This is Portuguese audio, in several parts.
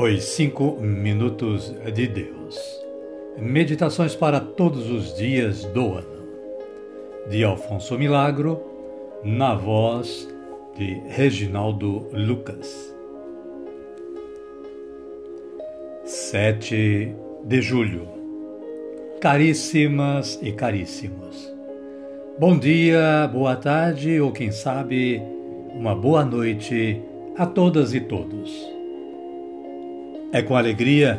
Os Cinco Minutos de Deus. Meditações para todos os dias do ano. De Alfonso Milagro, na voz de Reginaldo Lucas. 7 de julho. Caríssimas e caríssimos. Bom dia, boa tarde ou quem sabe, uma boa noite a todas e todos. É com alegria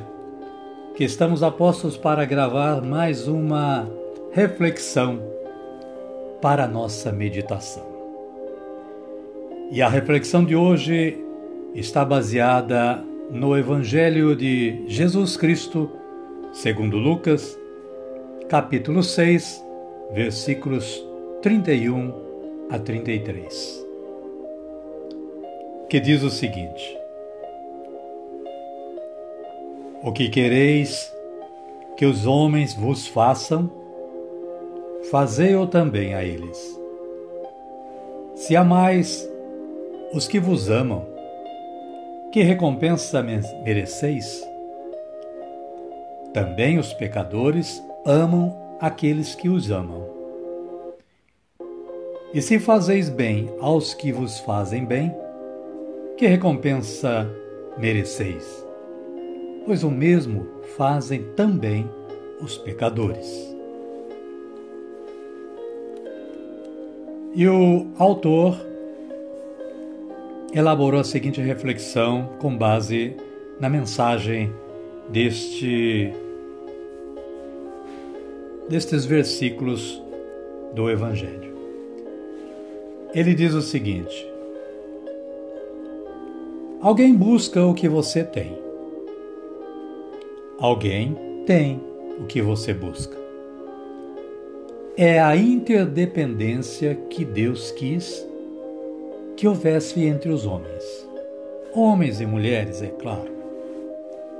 que estamos apostos para gravar mais uma reflexão para nossa meditação. E a reflexão de hoje está baseada no Evangelho de Jesus Cristo, segundo Lucas, capítulo 6, versículos 31 a 33. Que diz o seguinte: o que quereis que os homens vos façam, fazei-o também a eles. Se amais os que vos amam, que recompensa mereceis? Também os pecadores amam aqueles que os amam. E se fazeis bem aos que vos fazem bem, que recompensa mereceis? Pois o mesmo fazem também os pecadores. E o autor elaborou a seguinte reflexão com base na mensagem deste destes versículos do evangelho. Ele diz o seguinte: Alguém busca o que você tem Alguém tem o que você busca. É a interdependência que Deus quis que houvesse entre os homens. Homens e mulheres, é claro,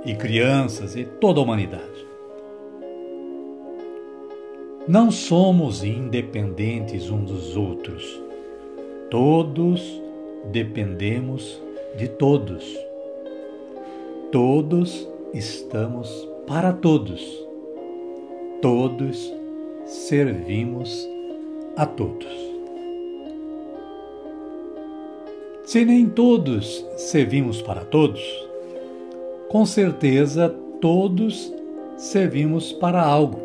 e crianças e toda a humanidade. Não somos independentes uns dos outros. Todos dependemos de todos. Todos estamos para todos. Todos servimos a todos. Se nem todos servimos para todos, com certeza todos servimos para algo.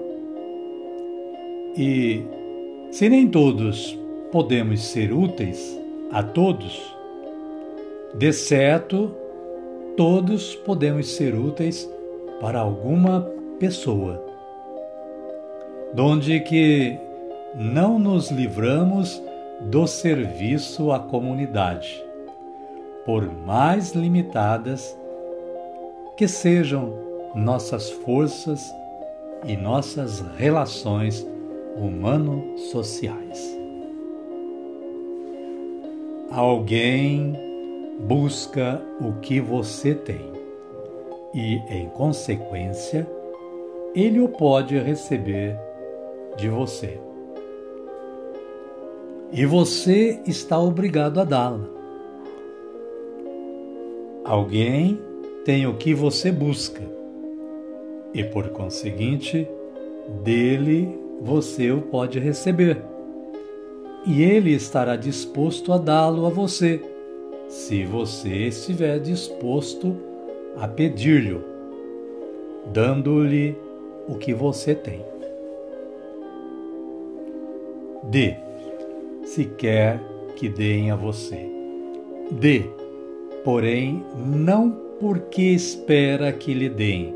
E se nem todos podemos ser úteis a todos, de certo todos podemos ser úteis para alguma pessoa. Donde que não nos livramos do serviço à comunidade, por mais limitadas que sejam nossas forças e nossas relações humano-sociais. Alguém busca o que você tem e, em consequência, ele o pode receber de você. E você está obrigado a dá-la. Alguém tem o que você busca e, por conseguinte, dele você o pode receber. E ele estará disposto a dá-lo a você se você estiver disposto a pedir-lhe, dando-lhe o que você tem. Dê, se quer que deem a você. Dê, porém, não porque espera que lhe deem,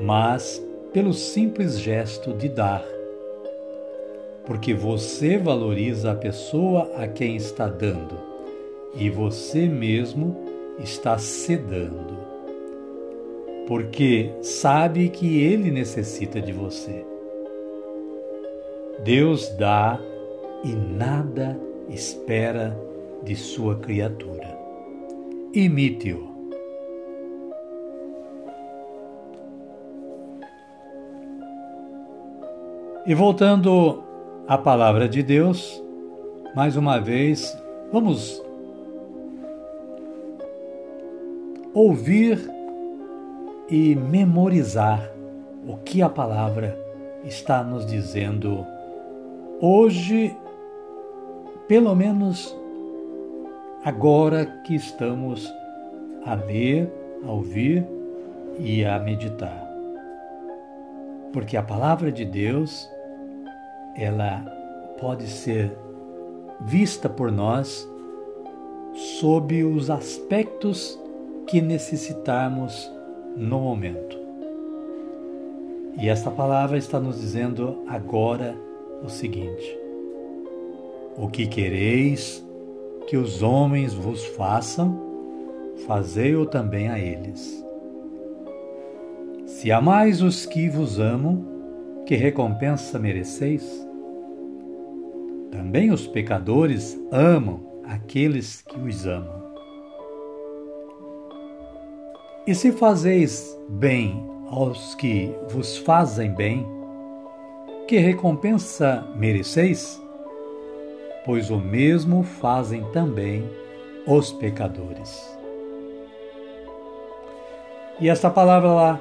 mas pelo simples gesto de dar. Porque você valoriza a pessoa a quem está dando e você mesmo está sedando, porque sabe que ele necessita de você. Deus dá e nada espera de sua criatura. Imite-o. E voltando à palavra de Deus, mais uma vez, vamos ouvir e memorizar o que a palavra está nos dizendo hoje, pelo menos agora que estamos a ler, a ouvir e a meditar. Porque a palavra de Deus, ela pode ser vista por nós sob os aspectos que necessitarmos no momento. E esta palavra está nos dizendo agora o seguinte: O que quereis que os homens vos façam, fazei-o também a eles. Se amais os que vos amam, que recompensa mereceis? Também os pecadores amam aqueles que os amam. E se fazeis bem aos que vos fazem bem, que recompensa mereceis? Pois o mesmo fazem também os pecadores. E esta palavra lá,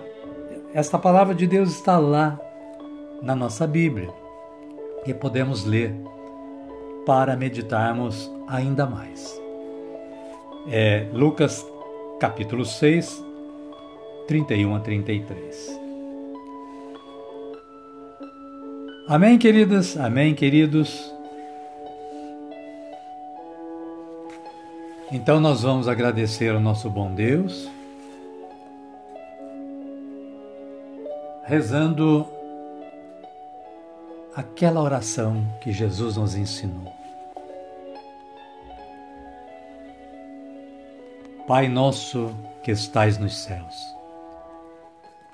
esta palavra de Deus está lá na nossa Bíblia e podemos ler para meditarmos ainda mais. É Lucas capítulo 6, 31 a 33. Amém, queridas? Amém, queridos? Então nós vamos agradecer ao nosso bom Deus, rezando aquela oração que Jesus nos ensinou. Pai nosso que estais nos céus,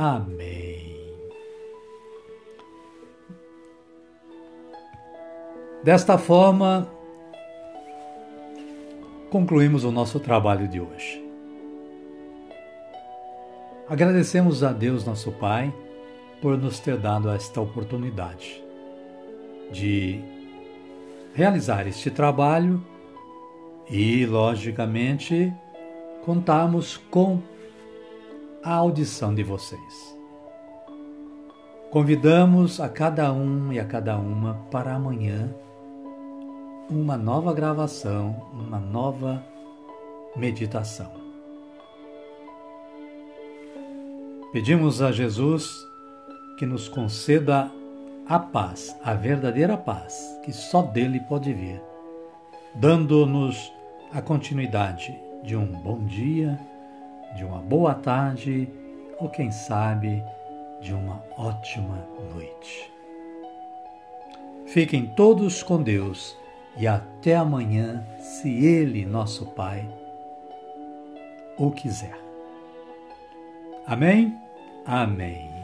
Amém. Desta forma, concluímos o nosso trabalho de hoje. Agradecemos a Deus, nosso Pai, por nos ter dado esta oportunidade de realizar este trabalho e, logicamente, contarmos com a audição de vocês. Convidamos a cada um e a cada uma para amanhã uma nova gravação, uma nova meditação. Pedimos a Jesus que nos conceda a paz, a verdadeira paz, que só dele pode vir, dando-nos a continuidade de um bom dia, de uma boa tarde ou, quem sabe, de uma ótima noite. Fiquem todos com Deus e até amanhã, se Ele, nosso Pai, o quiser. Amém? Amém.